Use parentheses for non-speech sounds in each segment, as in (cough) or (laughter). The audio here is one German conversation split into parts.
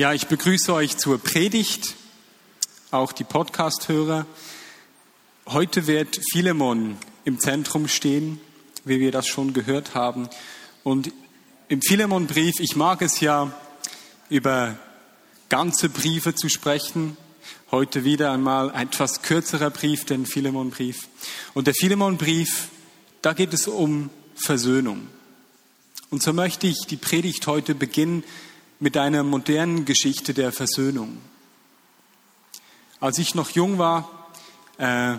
Ja, ich begrüße euch zur Predigt, auch die Podcast-Hörer. Heute wird Philemon im Zentrum stehen, wie wir das schon gehört haben. Und im Philemon-Brief, ich mag es ja, über ganze Briefe zu sprechen. Heute wieder einmal ein etwas kürzerer Brief, den Philemon-Brief. Und der Philemon-Brief, da geht es um Versöhnung. Und so möchte ich die Predigt heute beginnen mit einer modernen Geschichte der Versöhnung. Als ich noch jung war, äh,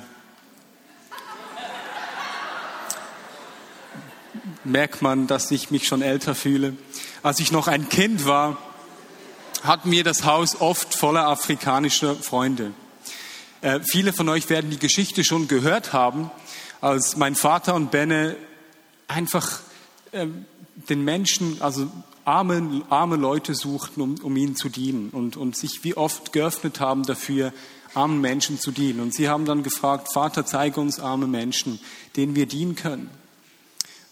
merkt man, dass ich mich schon älter fühle. Als ich noch ein Kind war, hatten wir das Haus oft voller afrikanischer Freunde. Äh, viele von euch werden die Geschichte schon gehört haben, als mein Vater und Benne einfach äh, den Menschen, also arme, arme Leute suchten, um, um ihnen zu dienen und, und sich wie oft geöffnet haben dafür, armen Menschen zu dienen. Und sie haben dann gefragt, Vater, zeige uns arme Menschen, denen wir dienen können.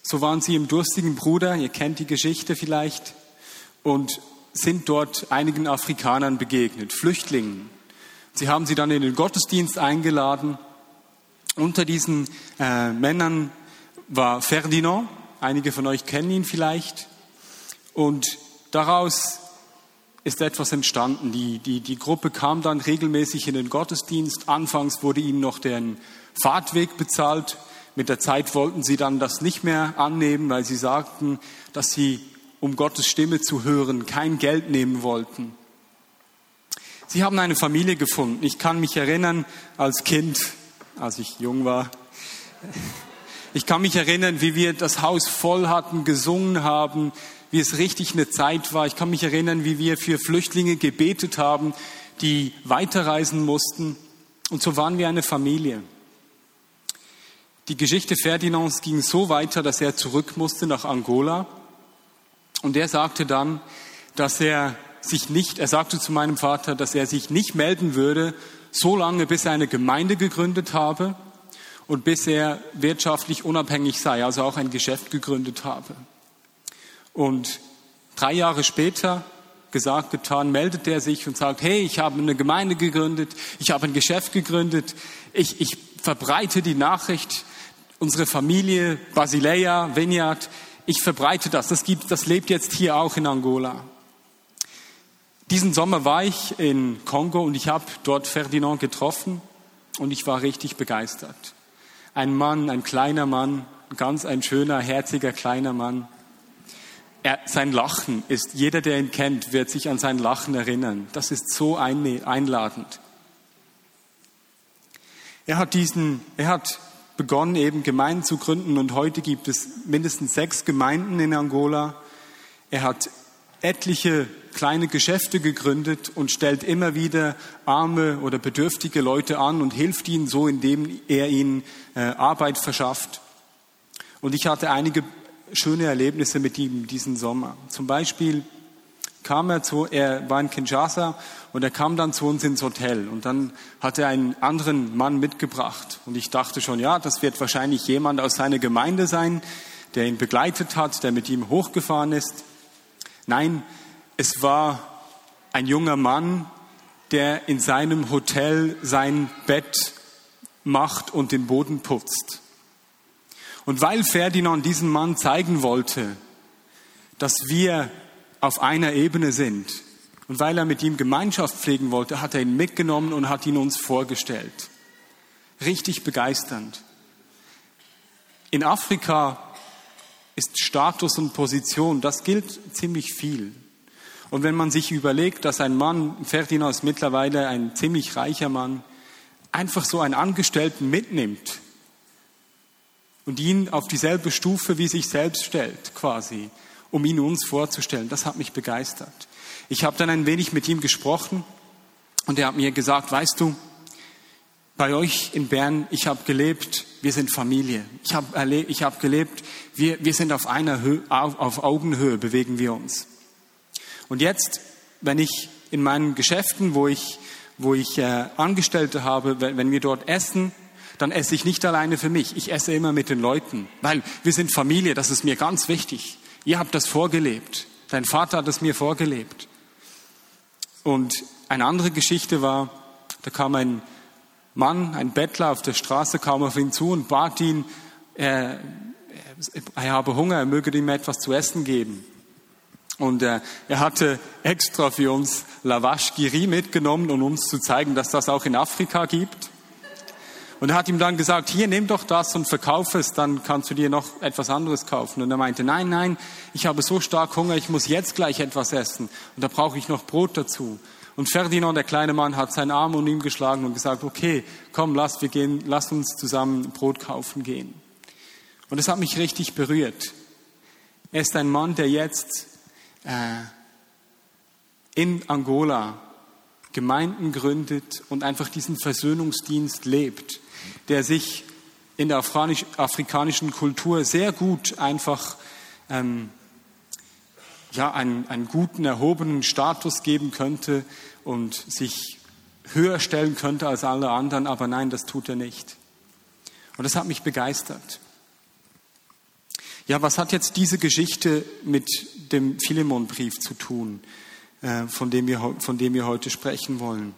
So waren sie im durstigen Bruder, ihr kennt die Geschichte vielleicht, und sind dort einigen Afrikanern begegnet, Flüchtlingen. Sie haben sie dann in den Gottesdienst eingeladen. Unter diesen äh, Männern war Ferdinand, einige von euch kennen ihn vielleicht. Und daraus ist etwas entstanden. Die, die, die Gruppe kam dann regelmäßig in den Gottesdienst. Anfangs wurde ihnen noch der Fahrtweg bezahlt. Mit der Zeit wollten sie dann das nicht mehr annehmen, weil sie sagten, dass sie, um Gottes Stimme zu hören, kein Geld nehmen wollten. Sie haben eine Familie gefunden. Ich kann mich erinnern, als Kind, als ich jung war, ich kann mich erinnern, wie wir das Haus voll hatten, gesungen haben, wie es richtig eine Zeit war. Ich kann mich erinnern, wie wir für Flüchtlinge gebetet haben, die weiterreisen mussten. Und so waren wir eine Familie. Die Geschichte Ferdinands ging so weiter, dass er zurück musste nach Angola. Und er sagte dann, dass er sich nicht, er sagte zu meinem Vater, dass er sich nicht melden würde, so lange, bis er eine Gemeinde gegründet habe und bis er wirtschaftlich unabhängig sei, also auch ein Geschäft gegründet habe. Und drei Jahre später, gesagt, getan, meldet er sich und sagt, hey, ich habe eine Gemeinde gegründet, ich habe ein Geschäft gegründet, ich, ich verbreite die Nachricht, unsere Familie, Basileia, Vineyard, ich verbreite das, das, gibt, das lebt jetzt hier auch in Angola. Diesen Sommer war ich in Kongo und ich habe dort Ferdinand getroffen und ich war richtig begeistert. Ein Mann, ein kleiner Mann, ganz ein schöner, herziger, kleiner Mann, er, sein Lachen ist, jeder, der ihn kennt, wird sich an sein Lachen erinnern. Das ist so einladend. Er hat diesen, er hat begonnen, eben Gemeinden zu gründen und heute gibt es mindestens sechs Gemeinden in Angola. Er hat etliche kleine Geschäfte gegründet und stellt immer wieder arme oder bedürftige Leute an und hilft ihnen so, indem er ihnen äh, Arbeit verschafft. Und ich hatte einige schöne Erlebnisse mit ihm diesen Sommer. Zum Beispiel kam er zu, er war in Kinshasa und er kam dann zu uns ins Hotel und dann hat er einen anderen Mann mitgebracht und ich dachte schon, ja, das wird wahrscheinlich jemand aus seiner Gemeinde sein, der ihn begleitet hat, der mit ihm hochgefahren ist. Nein, es war ein junger Mann, der in seinem Hotel sein Bett macht und den Boden putzt. Und weil Ferdinand diesem Mann zeigen wollte, dass wir auf einer Ebene sind und weil er mit ihm Gemeinschaft pflegen wollte, hat er ihn mitgenommen und hat ihn uns vorgestellt. Richtig begeisternd. In Afrika ist Status und Position, das gilt ziemlich viel. Und wenn man sich überlegt, dass ein Mann, Ferdinand ist mittlerweile ein ziemlich reicher Mann, einfach so einen Angestellten mitnimmt und ihn auf dieselbe Stufe wie sich selbst stellt, quasi, um ihn uns vorzustellen. Das hat mich begeistert. Ich habe dann ein wenig mit ihm gesprochen und er hat mir gesagt, weißt du, bei euch in Bern, ich habe gelebt, wir sind Familie. Ich habe hab gelebt, wir, wir sind auf einer Höhe, auf Augenhöhe bewegen wir uns. Und jetzt, wenn ich in meinen Geschäften, wo ich, wo ich äh, Angestellte habe, wenn, wenn wir dort essen, dann esse ich nicht alleine für mich. Ich esse immer mit den Leuten, weil wir sind Familie, das ist mir ganz wichtig. Ihr habt das vorgelebt. Dein Vater hat es mir vorgelebt. Und eine andere Geschichte war, da kam ein Mann, ein Bettler auf der Straße, kam auf ihn zu und bat ihn, er, er habe Hunger, er möge ihm etwas zu essen geben. Und äh, er hatte extra für uns Lavash Giri mitgenommen, um uns zu zeigen, dass das auch in Afrika gibt. Und er hat ihm dann gesagt, hier, nimm doch das und verkauf es, dann kannst du dir noch etwas anderes kaufen. Und er meinte, nein, nein, ich habe so stark Hunger, ich muss jetzt gleich etwas essen. Und da brauche ich noch Brot dazu. Und Ferdinand, der kleine Mann, hat seinen Arm um ihn geschlagen und gesagt, okay, komm, lass, wir gehen, lass uns zusammen Brot kaufen gehen. Und es hat mich richtig berührt. Er ist ein Mann, der jetzt äh, in Angola Gemeinden gründet und einfach diesen Versöhnungsdienst lebt, der sich in der afrikanischen Kultur sehr gut einfach ähm, ja, einen, einen guten, erhobenen Status geben könnte und sich höher stellen könnte als alle anderen, aber nein, das tut er nicht. Und das hat mich begeistert. Ja, was hat jetzt diese Geschichte mit dem Philemonbrief zu tun, äh, von dem wir, von dem wir heute sprechen wollen?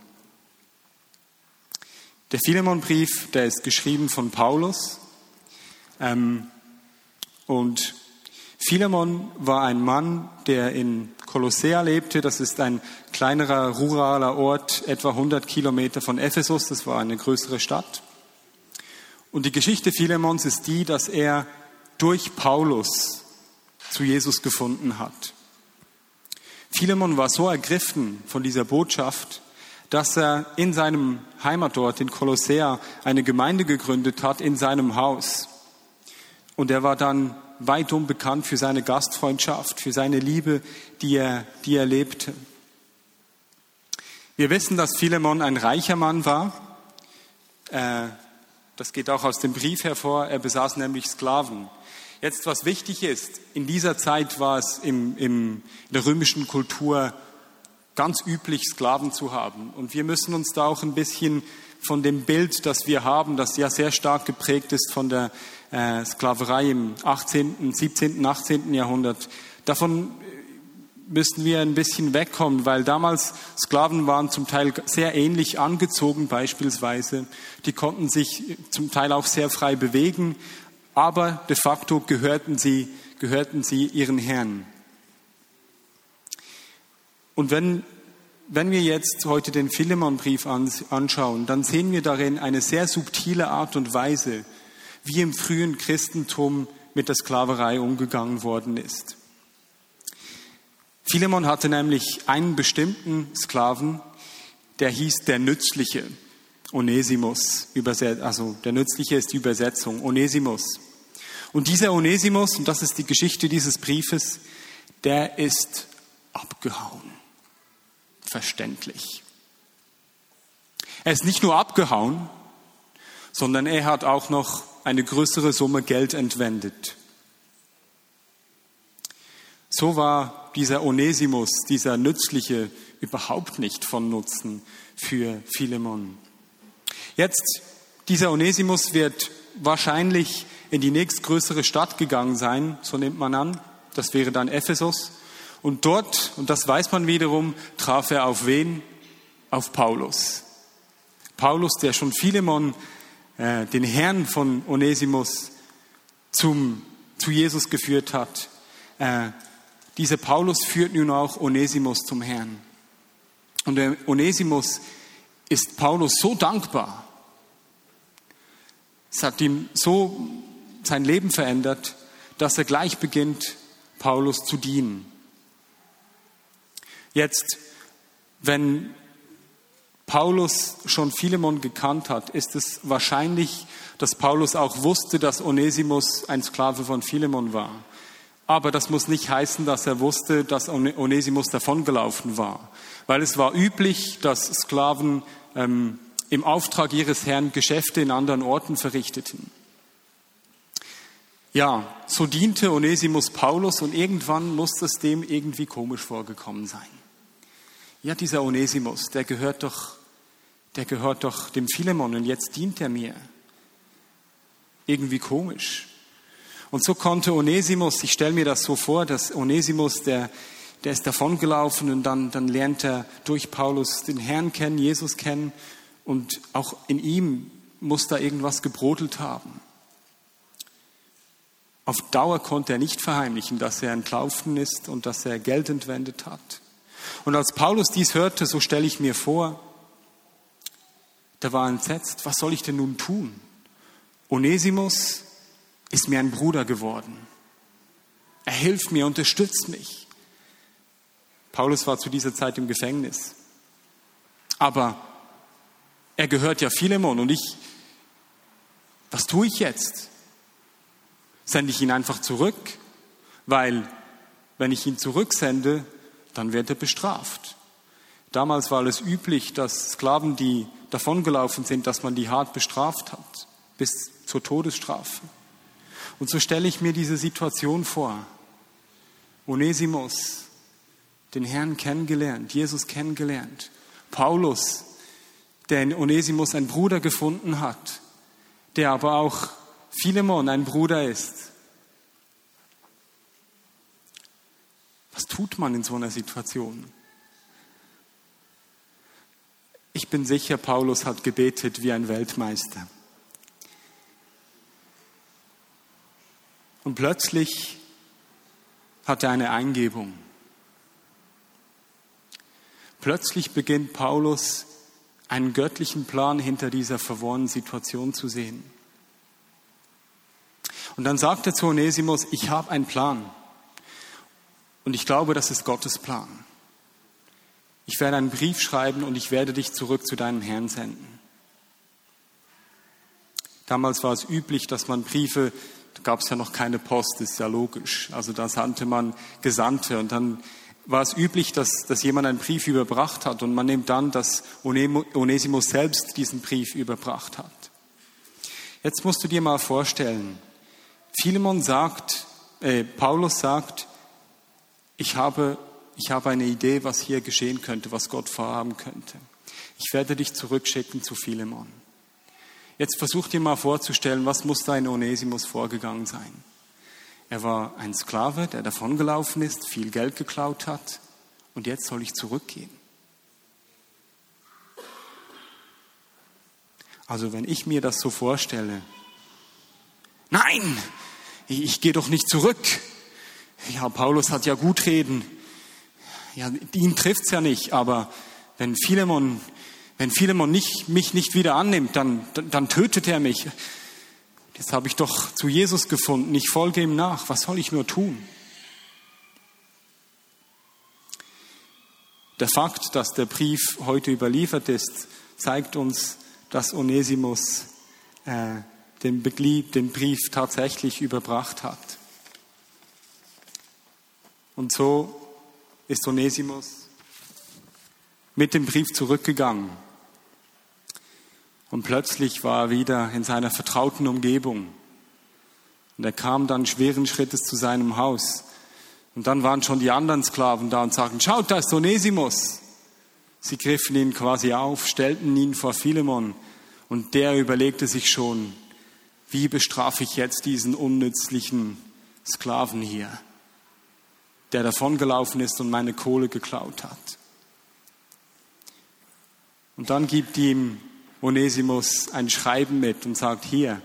Der Philemonbrief, der ist geschrieben von Paulus. Ähm, und Philemon war ein Mann, der in Kolossea lebte. Das ist ein kleinerer ruraler Ort, etwa 100 Kilometer von Ephesus. Das war eine größere Stadt. Und die Geschichte Philemons ist die, dass er durch Paulus zu Jesus gefunden hat. Philemon war so ergriffen von dieser Botschaft, dass er in seinem Heimatort in Kolossea eine Gemeinde gegründet hat in seinem Haus. Und er war dann weitum bekannt für seine Gastfreundschaft, für seine Liebe, die er, die er lebte. Wir wissen, dass Philemon ein reicher Mann war. Äh, das geht auch aus dem Brief hervor. Er besaß nämlich Sklaven. Jetzt, was wichtig ist, in dieser Zeit war es im, im, in der römischen Kultur ganz üblich, Sklaven zu haben. Und wir müssen uns da auch ein bisschen von dem Bild, das wir haben, das ja sehr stark geprägt ist von der äh, Sklaverei im 18., 17., 18. Jahrhundert, davon müssten wir ein bisschen wegkommen, weil damals Sklaven waren zum Teil sehr ähnlich angezogen beispielsweise. Die konnten sich zum Teil auch sehr frei bewegen, aber de facto gehörten sie, gehörten sie ihren Herrn. Und wenn, wenn wir jetzt heute den Philemonbrief anschauen, dann sehen wir darin eine sehr subtile Art und Weise, wie im frühen Christentum mit der Sklaverei umgegangen worden ist. Philemon hatte nämlich einen bestimmten Sklaven, der hieß der Nützliche. Onesimus, also der Nützliche ist die Übersetzung, Onesimus. Und dieser Onesimus, und das ist die Geschichte dieses Briefes, der ist abgehauen. Verständlich. Er ist nicht nur abgehauen, sondern er hat auch noch eine größere Summe Geld entwendet. So war dieser Onesimus, dieser Nützliche, überhaupt nicht von Nutzen für Philemon. Jetzt, dieser Onesimus wird wahrscheinlich in die nächstgrößere Stadt gegangen sein, so nimmt man an. Das wäre dann Ephesus. Und dort, und das weiß man wiederum, traf er auf wen? Auf Paulus. Paulus, der schon Philemon äh, den Herrn von Onesimus zum, zu Jesus geführt hat. Äh, dieser Paulus führt nun auch Onesimus zum Herrn. Und der Onesimus ist Paulus so dankbar. Es hat ihm so sein Leben verändert, dass er gleich beginnt, Paulus zu dienen. Jetzt, wenn Paulus schon Philemon gekannt hat, ist es wahrscheinlich, dass Paulus auch wusste, dass Onesimus ein Sklave von Philemon war. Aber das muss nicht heißen, dass er wusste, dass Onesimus davongelaufen war. Weil es war üblich, dass Sklaven ähm, im Auftrag ihres Herrn Geschäfte in anderen Orten verrichteten. Ja, so diente Onesimus Paulus und irgendwann muss es dem irgendwie komisch vorgekommen sein. Ja, dieser Onesimus, der gehört doch der gehört doch dem Philemon und jetzt dient er mir. Irgendwie komisch. Und so konnte Onesimus, ich stelle mir das so vor, dass Onesimus, der der ist davongelaufen und dann, dann lernt er durch Paulus den Herrn kennen, Jesus kennen und auch in ihm muss da irgendwas gebrodelt haben. Auf Dauer konnte er nicht verheimlichen, dass er entlaufen ist und dass er Geld entwendet hat. Und als Paulus dies hörte, so stelle ich mir vor, da war entsetzt, was soll ich denn nun tun? Onesimus ist mir ein Bruder geworden. Er hilft mir, unterstützt mich. Paulus war zu dieser Zeit im Gefängnis. Aber er gehört ja Philemon und ich, was tue ich jetzt? Sende ich ihn einfach zurück? Weil, wenn ich ihn zurücksende, dann wird er bestraft. Damals war es üblich, dass Sklaven, die davongelaufen sind, dass man die hart bestraft hat, bis zur Todesstrafe. Und so stelle ich mir diese Situation vor. Onesimus, den Herrn kennengelernt, Jesus kennengelernt. Paulus, der in Onesimus einen Bruder gefunden hat, der aber auch Philemon ein Bruder ist. Was tut man in so einer Situation? Ich bin sicher, Paulus hat gebetet wie ein Weltmeister. Und plötzlich hat er eine Eingebung. Plötzlich beginnt Paulus einen göttlichen Plan hinter dieser verworrenen Situation zu sehen. Und dann sagt er zu Onesimus, ich habe einen Plan. Und ich glaube, das ist Gottes Plan. Ich werde einen Brief schreiben und ich werde dich zurück zu deinem Herrn senden. Damals war es üblich, dass man Briefe, da gab es ja noch keine Post, ist ja logisch. Also da sandte man Gesandte und dann war es üblich, dass, dass jemand einen Brief überbracht hat und man nimmt dann, dass Onesimus selbst diesen Brief überbracht hat. Jetzt musst du dir mal vorstellen, Philemon sagt, äh, Paulus sagt, ich habe, ich habe eine Idee, was hier geschehen könnte, was Gott vorhaben könnte. Ich werde dich zurückschicken zu Philemon. Jetzt versuch dir mal vorzustellen, was muss da in Onesimus vorgegangen sein. Er war ein Sklave, der davongelaufen ist, viel Geld geklaut hat und jetzt soll ich zurückgehen. Also wenn ich mir das so vorstelle, nein, ich, ich gehe doch nicht zurück. Ja, Paulus hat ja gut reden. Ja, ihn trifft's ja nicht, aber wenn Philemon, wenn Philemon nicht, mich nicht wieder annimmt, dann, dann, dann tötet er mich. Jetzt habe ich doch zu Jesus gefunden, ich folge ihm nach, was soll ich nur tun? Der Fakt, dass der Brief heute überliefert ist, zeigt uns, dass Onesimus äh, den, den Brief tatsächlich überbracht hat. Und so ist Onesimus mit dem Brief zurückgegangen und plötzlich war er wieder in seiner vertrauten Umgebung. Und er kam dann schweren Schrittes zu seinem Haus. Und dann waren schon die anderen Sklaven da und sagten, schaut, da ist Onesimus. Sie griffen ihn quasi auf, stellten ihn vor Philemon. Und der überlegte sich schon, wie bestrafe ich jetzt diesen unnützlichen Sklaven hier, der davongelaufen ist und meine Kohle geklaut hat. Und dann gibt ihm Onesimus ein Schreiben mit und sagt, hier,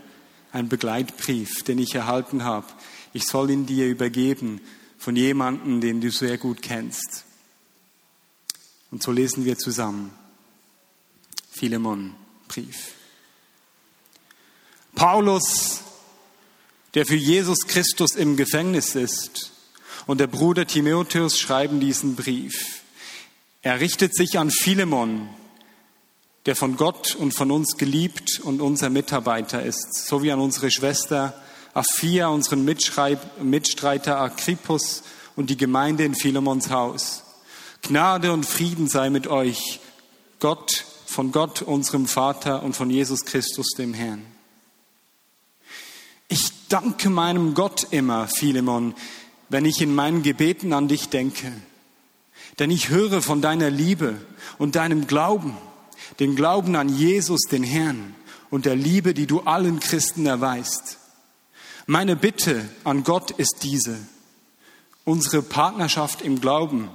ein Begleitbrief, den ich erhalten habe. Ich soll ihn dir übergeben von jemandem, den du sehr gut kennst. Und so lesen wir zusammen. Philemon Brief. Paulus, der für Jesus Christus im Gefängnis ist, und der Bruder Timotheus schreiben diesen Brief. Er richtet sich an Philemon, der von Gott und von uns geliebt und unser Mitarbeiter ist, so wie an unsere Schwester Aphia, unseren Mitstreiter Agrippus und die Gemeinde in Philemons Haus. Gnade und Frieden sei mit euch, Gott, von Gott, unserem Vater und von Jesus Christus, dem Herrn. Ich danke meinem Gott immer, Philemon, wenn ich in meinen Gebeten an dich denke. Denn ich höre von deiner Liebe und deinem Glauben den Glauben an Jesus, den Herrn und der Liebe, die du allen Christen erweist. Meine Bitte an Gott ist diese. unsere Partnerschaft im Glauben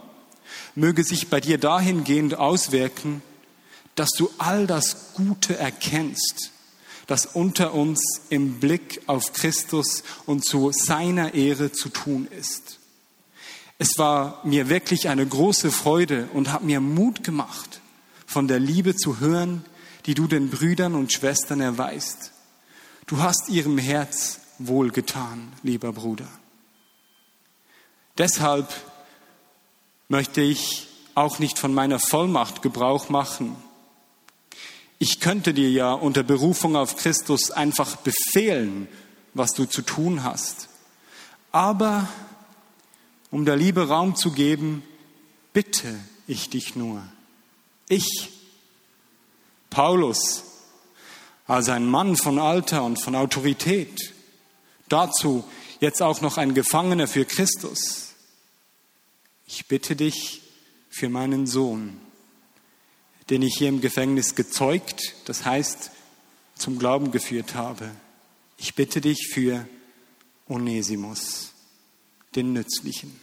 möge sich bei dir dahingehend auswirken, dass du all das Gute erkennst, das unter uns im Blick auf Christus und zu seiner Ehre zu tun ist. Es war mir wirklich eine große Freude und hat mir Mut gemacht, von der Liebe zu hören, die du den Brüdern und Schwestern erweist. Du hast ihrem Herz wohlgetan, lieber Bruder. Deshalb möchte ich auch nicht von meiner Vollmacht Gebrauch machen. Ich könnte dir ja unter Berufung auf Christus einfach befehlen, was du zu tun hast. Aber um der Liebe Raum zu geben, bitte ich dich nur. Ich, Paulus, als ein Mann von Alter und von Autorität, dazu jetzt auch noch ein Gefangener für Christus. Ich bitte dich für meinen Sohn, den ich hier im Gefängnis gezeugt, das heißt zum Glauben geführt habe. Ich bitte dich für Onesimus den Nützlichen.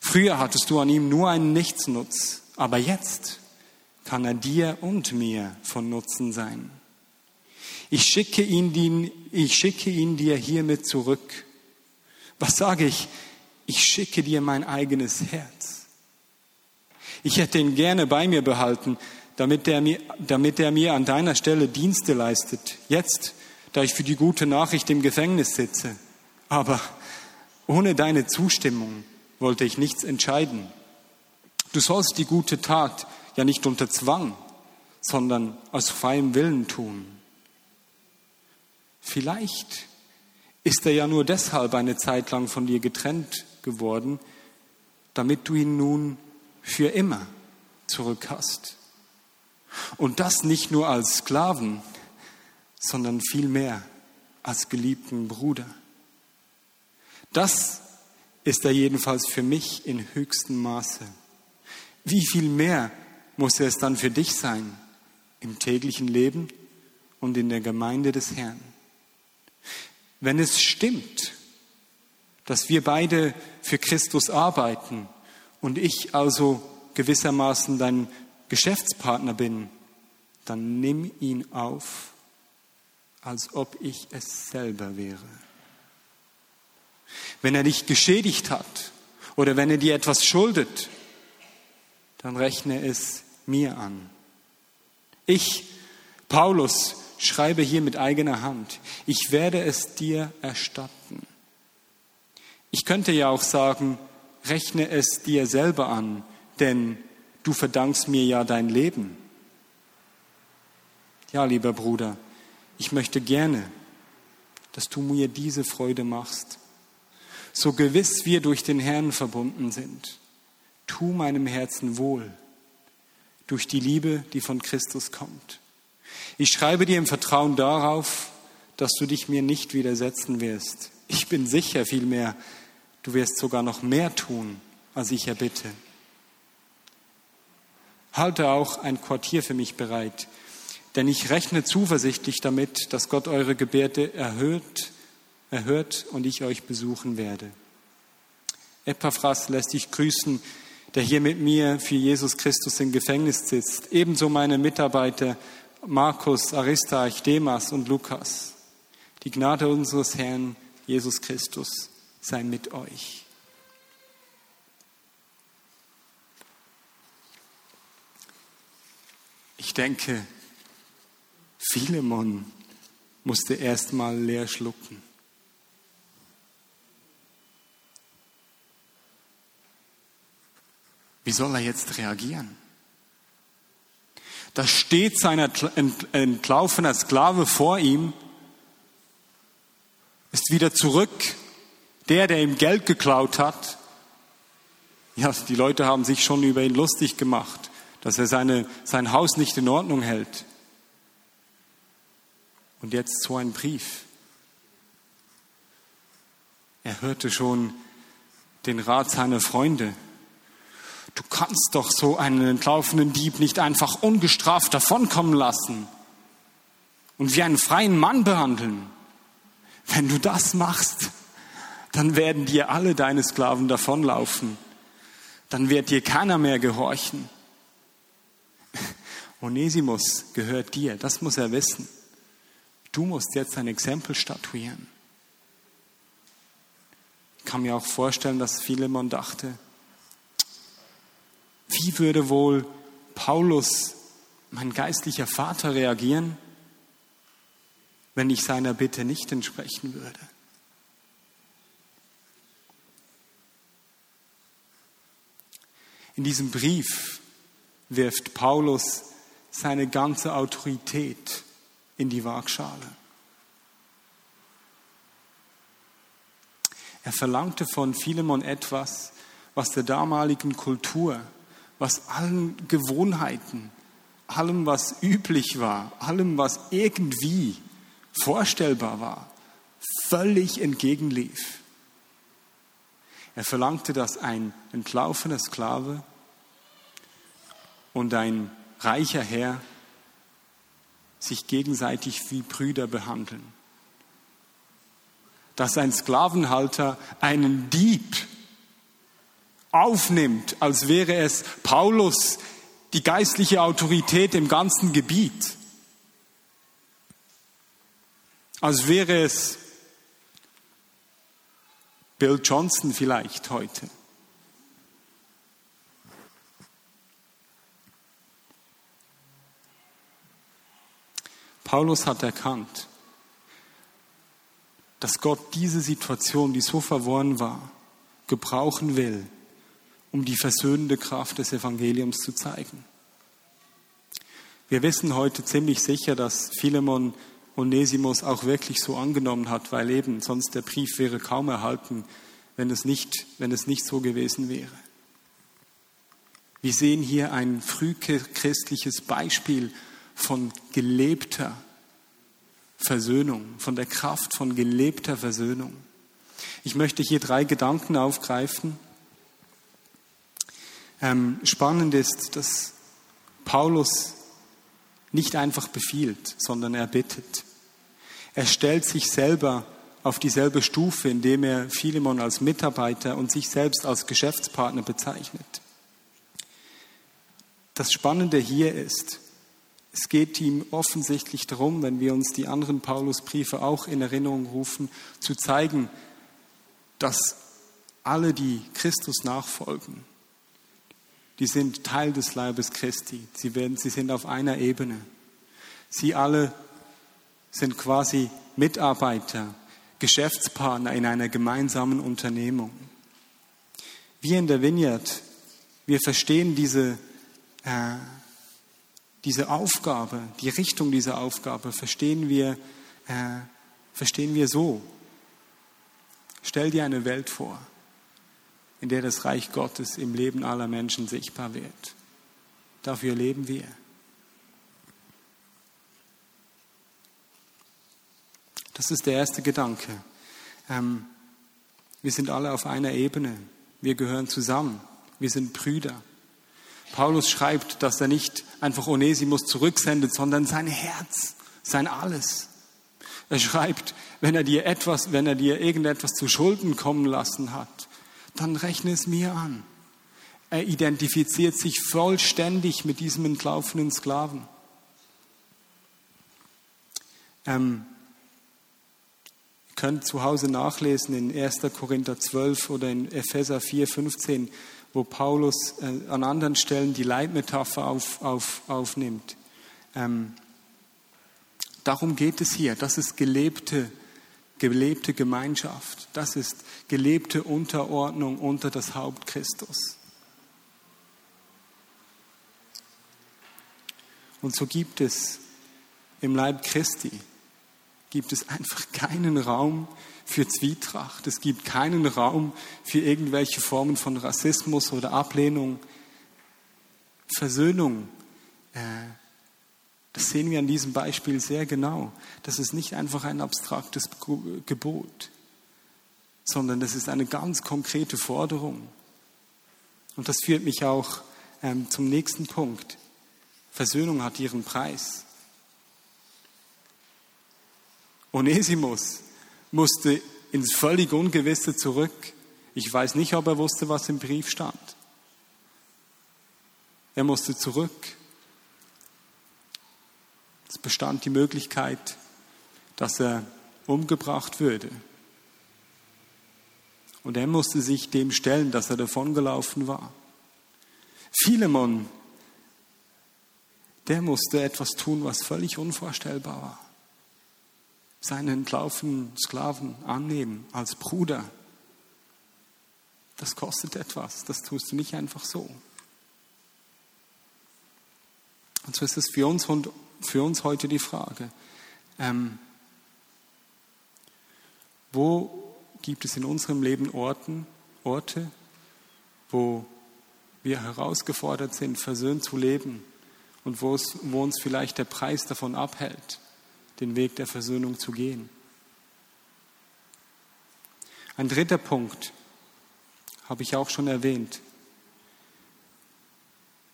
Früher hattest du an ihm nur einen Nichtsnutz, aber jetzt kann er dir und mir von Nutzen sein. Ich schicke ihn, ich schicke ihn dir hiermit zurück. Was sage ich? Ich schicke dir mein eigenes Herz. Ich hätte ihn gerne bei mir behalten, damit er mir, damit er mir an deiner Stelle Dienste leistet. Jetzt, da ich für die gute Nachricht im Gefängnis sitze. Aber ohne deine Zustimmung wollte ich nichts entscheiden. Du sollst die gute Tat ja nicht unter Zwang, sondern aus freiem Willen tun. Vielleicht ist er ja nur deshalb eine Zeit lang von dir getrennt geworden, damit du ihn nun für immer zurück hast. Und das nicht nur als Sklaven, sondern vielmehr als geliebten Bruder. Das ist er jedenfalls für mich in höchstem Maße. Wie viel mehr muss er es dann für dich sein im täglichen Leben und in der Gemeinde des Herrn? Wenn es stimmt, dass wir beide für Christus arbeiten und ich also gewissermaßen dein Geschäftspartner bin, dann nimm ihn auf, als ob ich es selber wäre. Wenn er dich geschädigt hat oder wenn er dir etwas schuldet, dann rechne es mir an. Ich, Paulus, schreibe hier mit eigener Hand. Ich werde es dir erstatten. Ich könnte ja auch sagen, rechne es dir selber an, denn du verdankst mir ja dein Leben. Ja, lieber Bruder, ich möchte gerne, dass du mir diese Freude machst so gewiss wir durch den Herrn verbunden sind. Tu meinem Herzen wohl durch die Liebe, die von Christus kommt. Ich schreibe dir im Vertrauen darauf, dass du dich mir nicht widersetzen wirst. Ich bin sicher vielmehr, du wirst sogar noch mehr tun, als ich erbitte. Halte auch ein Quartier für mich bereit, denn ich rechne zuversichtlich damit, dass Gott eure Gebärde erhöht erhört und ich euch besuchen werde. Epaphras lässt dich grüßen, der hier mit mir für Jesus Christus im Gefängnis sitzt. Ebenso meine Mitarbeiter Markus, Aristarch, Demas und Lukas. Die Gnade unseres Herrn Jesus Christus sei mit euch. Ich denke, Philemon musste erst mal leer schlucken. Wie soll er jetzt reagieren? Da steht sein entlaufener Sklave vor ihm, ist wieder zurück, der, der ihm Geld geklaut hat. Ja, die Leute haben sich schon über ihn lustig gemacht, dass er seine, sein Haus nicht in Ordnung hält. Und jetzt so ein Brief. Er hörte schon den Rat seiner Freunde. Du kannst doch so einen entlaufenen Dieb nicht einfach ungestraft davonkommen lassen und wie einen freien Mann behandeln. Wenn du das machst, dann werden dir alle deine Sklaven davonlaufen. Dann wird dir keiner mehr gehorchen. (laughs) Onesimus gehört dir, das muss er wissen. Du musst jetzt ein Exempel statuieren. Ich kann mir auch vorstellen, dass Philemon dachte, wie würde wohl Paulus, mein geistlicher Vater, reagieren, wenn ich seiner Bitte nicht entsprechen würde? In diesem Brief wirft Paulus seine ganze Autorität in die Waagschale. Er verlangte von Philemon etwas, was der damaligen Kultur, was allen Gewohnheiten, allem, was üblich war, allem, was irgendwie vorstellbar war, völlig entgegenlief. Er verlangte, dass ein entlaufener Sklave und ein reicher Herr sich gegenseitig wie Brüder behandeln. Dass ein Sklavenhalter einen Dieb aufnimmt, als wäre es Paulus die geistliche Autorität im ganzen Gebiet. Als wäre es Bill Johnson vielleicht heute. Paulus hat erkannt, dass Gott diese Situation, die so verworren war, gebrauchen will, um die versöhnende Kraft des Evangeliums zu zeigen. Wir wissen heute ziemlich sicher, dass Philemon Onesimus auch wirklich so angenommen hat, weil eben sonst der Brief wäre kaum erhalten, wenn es nicht, wenn es nicht so gewesen wäre. Wir sehen hier ein frühchristliches Beispiel von gelebter Versöhnung, von der Kraft von gelebter Versöhnung. Ich möchte hier drei Gedanken aufgreifen. Ähm, spannend ist, dass Paulus nicht einfach befiehlt, sondern er bittet. Er stellt sich selber auf dieselbe Stufe, indem er Philemon als Mitarbeiter und sich selbst als Geschäftspartner bezeichnet. Das Spannende hier ist, es geht ihm offensichtlich darum, wenn wir uns die anderen Paulusbriefe auch in Erinnerung rufen, zu zeigen, dass alle, die Christus nachfolgen, die sind Teil des Leibes Christi. Sie, werden, sie sind auf einer Ebene. Sie alle sind quasi Mitarbeiter, Geschäftspartner in einer gemeinsamen Unternehmung. Wir in der Vineyard, wir verstehen diese äh, diese Aufgabe, die Richtung dieser Aufgabe verstehen wir, äh, verstehen wir so. Stell dir eine Welt vor, in der das Reich Gottes im Leben aller Menschen sichtbar wird. Dafür leben wir. Das ist der erste Gedanke. Ähm, wir sind alle auf einer Ebene. Wir gehören zusammen. Wir sind Brüder. Paulus schreibt, dass er nicht einfach Onesimus zurücksendet, sondern sein Herz, sein Alles. Er schreibt, wenn er dir etwas, wenn er dir irgendetwas zu Schulden kommen lassen hat, dann rechne es mir an. Er identifiziert sich vollständig mit diesem entlaufenen Sklaven. Ähm, ihr könnt zu Hause nachlesen in 1. Korinther 12 oder in Epheser 4, 15, wo Paulus äh, an anderen Stellen die Leitmetapher auf, auf, aufnimmt. Ähm, darum geht es hier. Das ist gelebte, gelebte Gemeinschaft. Das ist gelebte Unterordnung unter das Haupt Christus. Und so gibt es im Leib Christi, gibt es einfach keinen Raum für Zwietracht. Es gibt keinen Raum für irgendwelche Formen von Rassismus oder Ablehnung. Versöhnung, äh, das sehen wir an diesem Beispiel sehr genau. Das ist nicht einfach ein abstraktes Gebot, sondern das ist eine ganz konkrete Forderung. Und das führt mich auch ähm, zum nächsten Punkt. Versöhnung hat ihren Preis. Onesimus musste ins völlig Ungewisse zurück. Ich weiß nicht, ob er wusste, was im Brief stand. Er musste zurück. Es bestand die Möglichkeit, dass er umgebracht würde. Und er musste sich dem stellen, dass er davongelaufen war. Philemon, der musste etwas tun, was völlig unvorstellbar war. Seinen entlaufenen Sklaven annehmen als Bruder. Das kostet etwas, das tust du nicht einfach so. Und so ist es für uns, für uns heute die Frage, ähm, wo gibt es in unserem Leben Orten, Orte, wo wir herausgefordert sind, versöhnt zu leben und wo, es, wo uns vielleicht der Preis davon abhält, den Weg der Versöhnung zu gehen. Ein dritter Punkt habe ich auch schon erwähnt.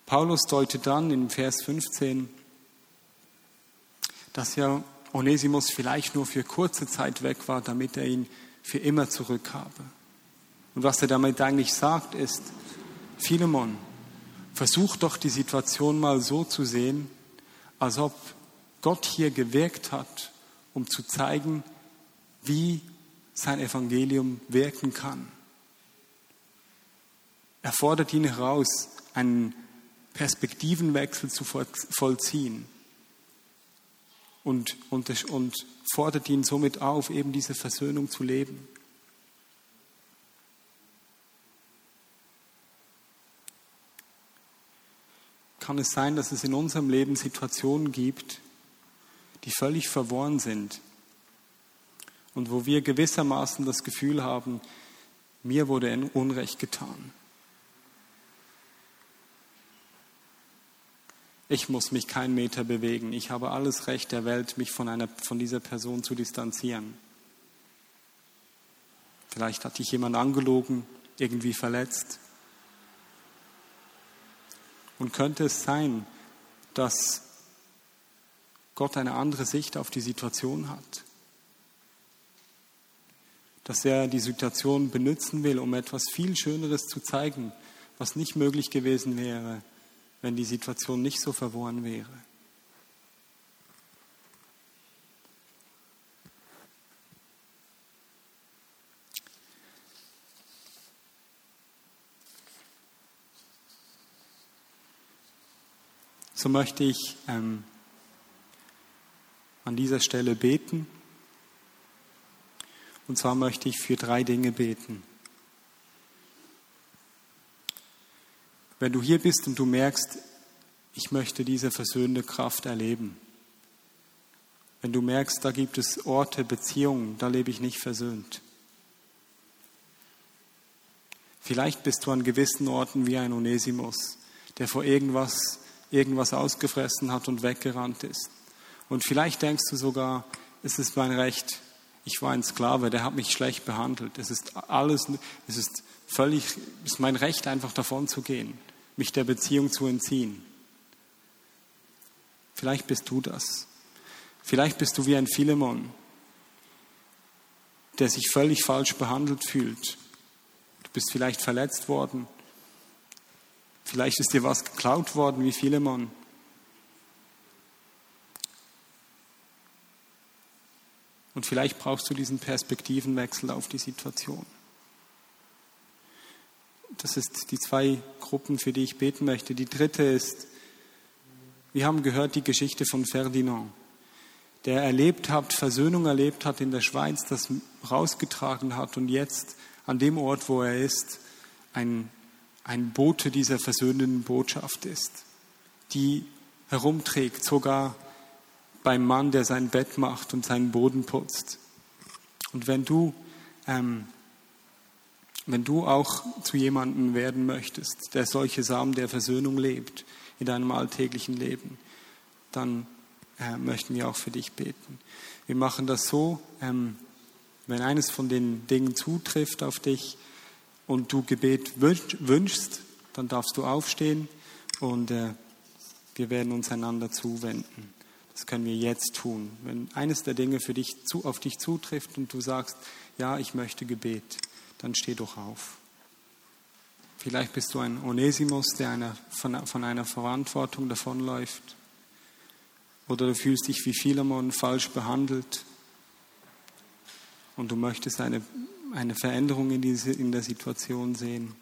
Paulus deutet dann in Vers 15, dass ja Onesimus vielleicht nur für kurze Zeit weg war, damit er ihn für immer zurück habe. Und was er damit eigentlich sagt, ist, Philemon, versuch doch die Situation mal so zu sehen, als ob Gott hier gewirkt hat, um zu zeigen, wie sein Evangelium wirken kann. Er fordert ihn heraus, einen Perspektivenwechsel zu vollziehen und, und, und fordert ihn somit auf, eben diese Versöhnung zu leben. kann es sein, dass es in unserem Leben Situationen gibt, die völlig verworren sind und wo wir gewissermaßen das Gefühl haben, mir wurde Unrecht getan. Ich muss mich keinen Meter bewegen. Ich habe alles Recht der Welt, mich von, einer, von dieser Person zu distanzieren. Vielleicht hat dich jemand angelogen, irgendwie verletzt. Und könnte es sein, dass Gott eine andere Sicht auf die Situation hat? Dass er die Situation benutzen will, um etwas viel Schöneres zu zeigen, was nicht möglich gewesen wäre, wenn die Situation nicht so verworren wäre. So möchte ich ähm, an dieser Stelle beten. Und zwar möchte ich für drei Dinge beten. Wenn du hier bist und du merkst, ich möchte diese versöhnende Kraft erleben. Wenn du merkst, da gibt es Orte, Beziehungen, da lebe ich nicht versöhnt. Vielleicht bist du an gewissen Orten wie ein Onesimus, der vor irgendwas irgendwas ausgefressen hat und weggerannt ist. Und vielleicht denkst du sogar, es ist mein Recht, ich war ein Sklave, der hat mich schlecht behandelt. Es ist alles, es ist völlig, es ist mein Recht, einfach davon zu gehen, mich der Beziehung zu entziehen. Vielleicht bist du das. Vielleicht bist du wie ein Philemon, der sich völlig falsch behandelt fühlt. Du bist vielleicht verletzt worden Vielleicht ist dir was geklaut worden wie Philemon. Und vielleicht brauchst du diesen Perspektivenwechsel auf die Situation. Das ist die zwei Gruppen, für die ich beten möchte. Die dritte ist, wir haben gehört die Geschichte von Ferdinand, der erlebt hat, Versöhnung erlebt hat in der Schweiz, das rausgetragen hat und jetzt an dem Ort, wo er ist, ein ein Bote dieser versöhnenden Botschaft ist, die herumträgt, sogar beim Mann, der sein Bett macht und seinen Boden putzt. Und wenn du, ähm, wenn du auch zu jemandem werden möchtest, der solche Samen der Versöhnung lebt in deinem alltäglichen Leben, dann äh, möchten wir auch für dich beten. Wir machen das so, ähm, wenn eines von den Dingen zutrifft auf dich, und du Gebet wünschst, dann darfst du aufstehen und äh, wir werden uns einander zuwenden. Das können wir jetzt tun. Wenn eines der Dinge für dich zu, auf dich zutrifft und du sagst, ja, ich möchte Gebet, dann steh doch auf. Vielleicht bist du ein Onesimus, der einer, von, von einer Verantwortung davonläuft. Oder du fühlst dich wie Philemon falsch behandelt und du möchtest eine, eine Veränderung in, diese, in der Situation sehen.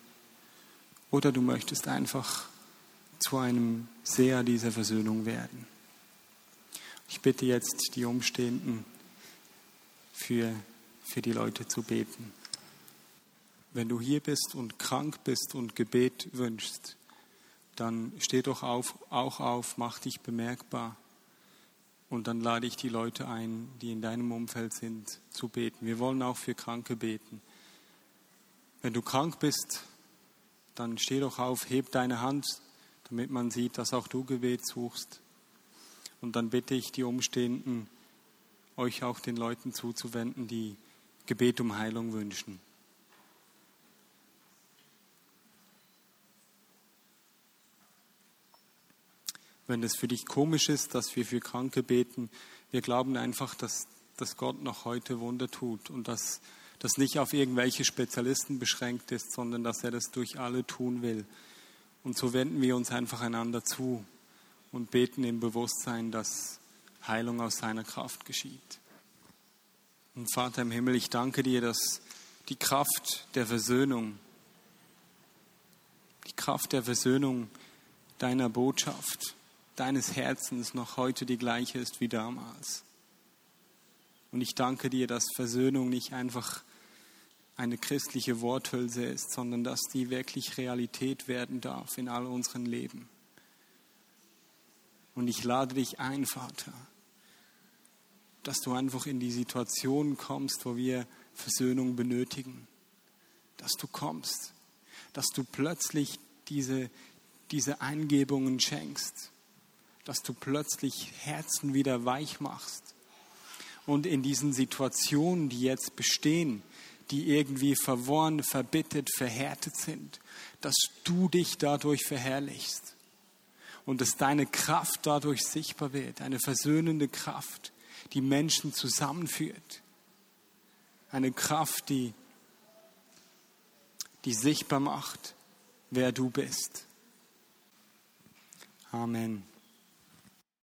Oder du möchtest einfach zu einem Seher dieser Versöhnung werden. Ich bitte jetzt die Umstehenden für, für die Leute zu beten. Wenn du hier bist und krank bist und Gebet wünschst, dann steh doch auf, auch auf, mach dich bemerkbar. Und dann lade ich die Leute ein, die in deinem Umfeld sind, zu beten. Wir wollen auch für Kranke beten. Wenn du krank bist, dann steh doch auf, heb deine Hand, damit man sieht, dass auch du Gebet suchst. Und dann bitte ich die Umstehenden, euch auch den Leuten zuzuwenden, die Gebet um Heilung wünschen. Wenn es für dich komisch ist, dass wir für Kranke beten. Wir glauben einfach, dass, dass Gott noch heute Wunder tut und dass das nicht auf irgendwelche Spezialisten beschränkt ist, sondern dass er das durch alle tun will. Und so wenden wir uns einfach einander zu und beten im Bewusstsein, dass Heilung aus seiner Kraft geschieht. Und Vater im Himmel, ich danke dir, dass die Kraft der Versöhnung, die Kraft der Versöhnung deiner Botschaft, deines Herzens noch heute die gleiche ist wie damals. Und ich danke dir, dass Versöhnung nicht einfach eine christliche Worthülse ist, sondern dass die wirklich Realität werden darf in all unseren Leben. Und ich lade dich ein, Vater, dass du einfach in die Situation kommst, wo wir Versöhnung benötigen. Dass du kommst, dass du plötzlich diese, diese Eingebungen schenkst dass du plötzlich Herzen wieder weich machst. Und in diesen Situationen, die jetzt bestehen, die irgendwie verworren, verbittet, verhärtet sind, dass du dich dadurch verherrlichst und dass deine Kraft dadurch sichtbar wird, eine versöhnende Kraft, die Menschen zusammenführt, eine Kraft, die, die sichtbar macht, wer du bist. Amen.